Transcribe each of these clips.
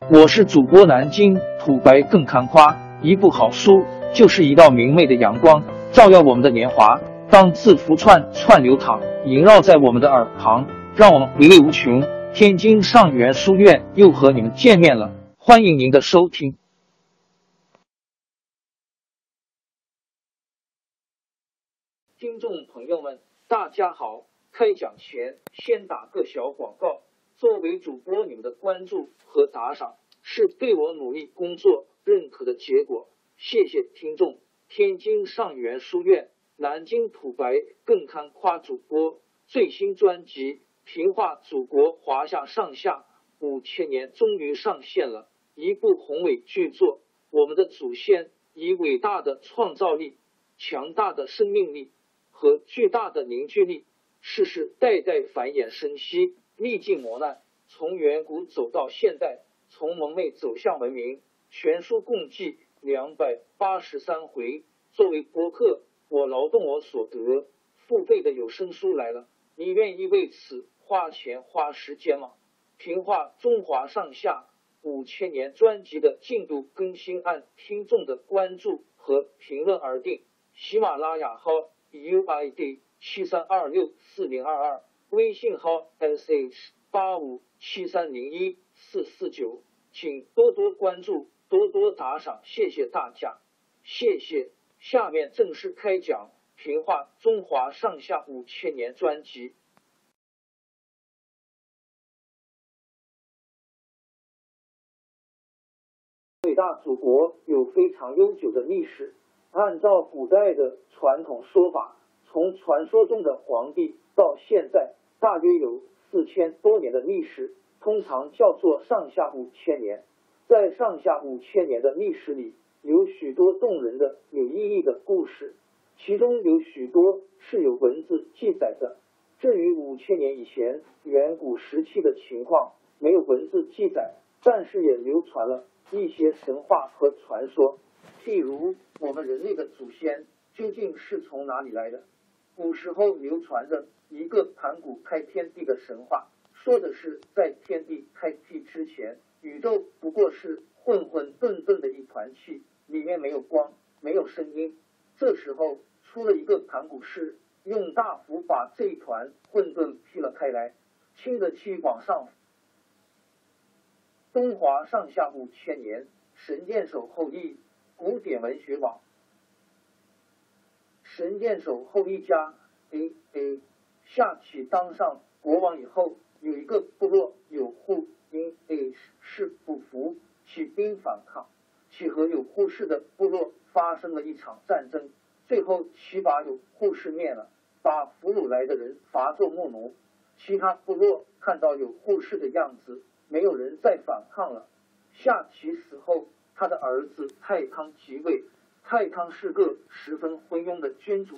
我是主播南京土白更看花，一部好书就是一道明媚的阳光，照耀我们的年华。当字符串串流淌，萦绕在我们的耳旁，让我们回味无穷。天津上元书院又和你们见面了，欢迎您的收听。听众朋友们，大家好！开讲前先打个小广告。作为主播，你们的关注和打赏是对我努力工作认可的结果，谢谢听众。天津上元书院、南京土白更堪夸主播最新专辑《平话祖国华夏上下五千年》终于上线了，一部宏伟巨作。我们的祖先以伟大的创造力、强大的生命力和巨大的凝聚力，世世代代繁衍生息。历尽磨难，从远古走到现代，从蒙昧走向文明。全书共计两百八十三回。作为博客，我劳动我所得，付费的有声书来了，你愿意为此花钱花时间吗？评话中华上下五千年专辑的进度更新按听众的关注和评论而定。喜马拉雅号 UID 七三二六四零二二。微信号 sh 八五七三零一四四九，请多多关注，多多打赏，谢谢大家，谢谢。下面正式开讲《评话中华上下五千年》专辑。伟大祖国有非常悠久的历史，按照古代的传统说法，从传说中的皇帝到现在。大约有四千多年的历史，通常叫做上下五千年。在上下五千年的历史里，有许多动人的、有意义的故事，其中有许多是有文字记载的。至于五千年以前远古时期的情况，没有文字记载，但是也流传了一些神话和传说。譬如，我们人类的祖先究竟是从哪里来的？古时候流传着一个盘古开天地的神话，说的是在天地开辟之前，宇宙不过是混混沌沌的一团气，里面没有光，没有声音。这时候出了一个盘古师，用大斧把这一团混沌劈了开来，清的气往上。东华上下五千年，神箭手后裔，古典文学网。神箭手后一家，A A 夏启当上国王以后，有一个部落有户因 A 是不服，起兵反抗，其和有护氏的部落发生了一场战争，最后其把有护氏灭了，把俘虏来的人罚做木奴。其他部落看到有护氏的样子，没有人再反抗了。夏启死后，他的儿子太康即位。太康是个十分昏庸的君主，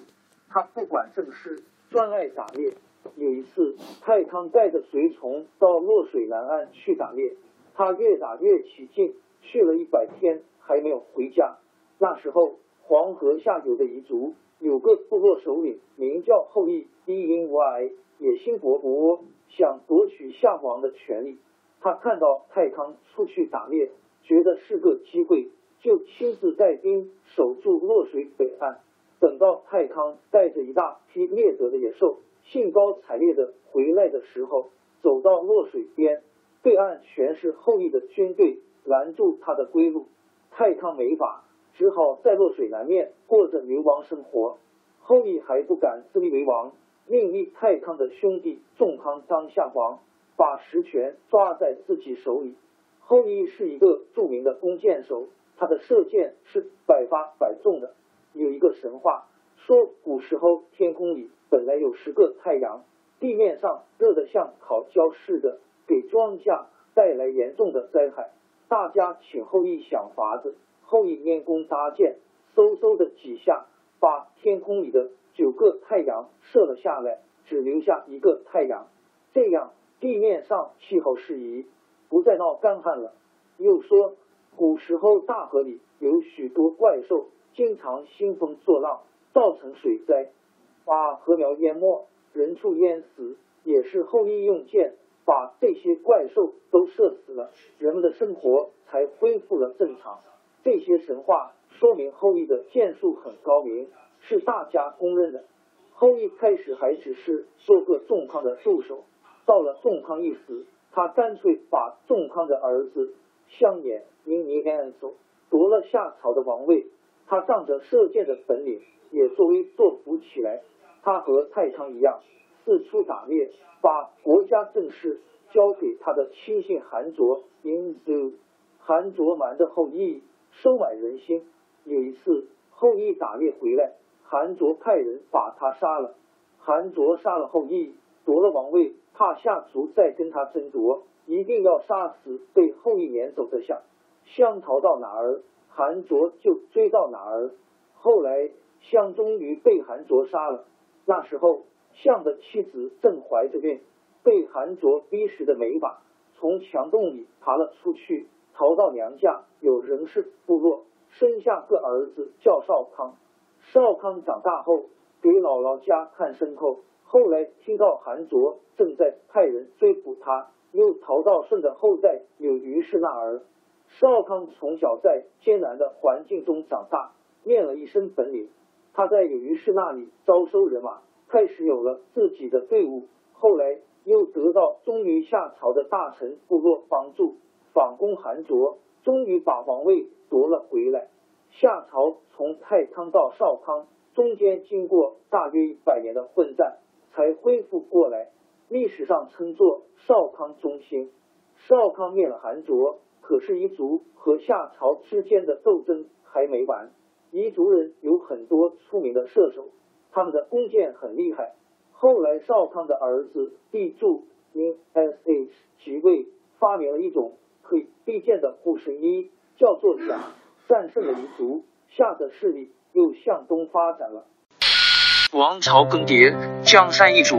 他不管政事，专爱打猎。有一次，太康带着随从到洛水南岸去打猎，他越打越起劲，去了一百天还没有回家。那时候，黄河下游的彝族有个部落首领名叫后羿，低音无碍，野心勃勃，想夺取夏王的权利。他看到太康出去打猎，觉得是个机会。就亲自带兵守住洛水北岸，等到太康带着一大批猎得的野兽兴高采烈的回来的时候，走到洛水边，对岸全是后羿的军队拦住他的归路。太康没法，只好在洛水南面过着流亡生活。后羿还不敢自立为王，命令太康的兄弟仲康当夏王，把实权抓在自己手里。后羿是一个著名的弓箭手。他的射箭是百发百中的。有一个神话说，古时候天空里本来有十个太阳，地面上热得像烤焦似的，给庄稼带来严重的灾害。大家请后羿想法子，后羿拈弓搭箭，嗖嗖的几下，把天空里的九个太阳射了下来，只留下一个太阳。这样地面上气候适宜，不再闹干旱了。又说。古时候，大河里有许多怪兽，经常兴风作浪，造成水灾，把禾苗淹没，人畜淹死。也是后羿用箭把这些怪兽都射死了，人们的生活才恢复了正常。这些神话说明后羿的剑术很高明，是大家公认的。后羿开始还只是做个仲康的助手，到了仲康一死，他干脆把仲康的儿子项衍因尼安走，夺了夏朝的王位。他仗着射箭的本领，也作威作福起来。他和太康一样，四处打猎，把国家政事交给他的亲信韩卓。因此，韩卓瞒着后羿，收买人心。有一次，后羿打猎回来，韩卓派人把他杀了。韩卓杀了后羿，夺了王位，怕夏族再跟他争夺，一定要杀死被后羿撵走的象。象逃到哪儿？韩卓就追到哪儿，后来象终于被韩卓杀了。那时候象的妻子正怀着孕，被韩卓逼死的没法，从墙洞里爬了出去，逃到娘家有人氏部落，生下个儿子叫少康。少康长大后给姥姥家看牲口，后来听到韩卓正在派人追捕他，又逃到舜的后代有于氏那儿。少康从小在艰难的环境中长大，练了一身本领。他在有于氏那里招收人马，开始有了自己的队伍。后来又得到忠于夏朝的大臣部落帮助，反攻韩卓，终于把王位夺了回来。夏朝从太康到少康，中间经过大约一百年的混战，才恢复过来。历史上称作少康中兴。少康灭了韩卓。可是彝族和夏朝之间的斗争还没完。彝族人有很多出名的射手，他们的弓箭很厉害。后来少康的儿子帝柱因 sh 即位，发明了一种可以避箭的护身衣，叫做甲，战胜了彝族，夏的势力又向东发展了。王朝更迭，江山易主，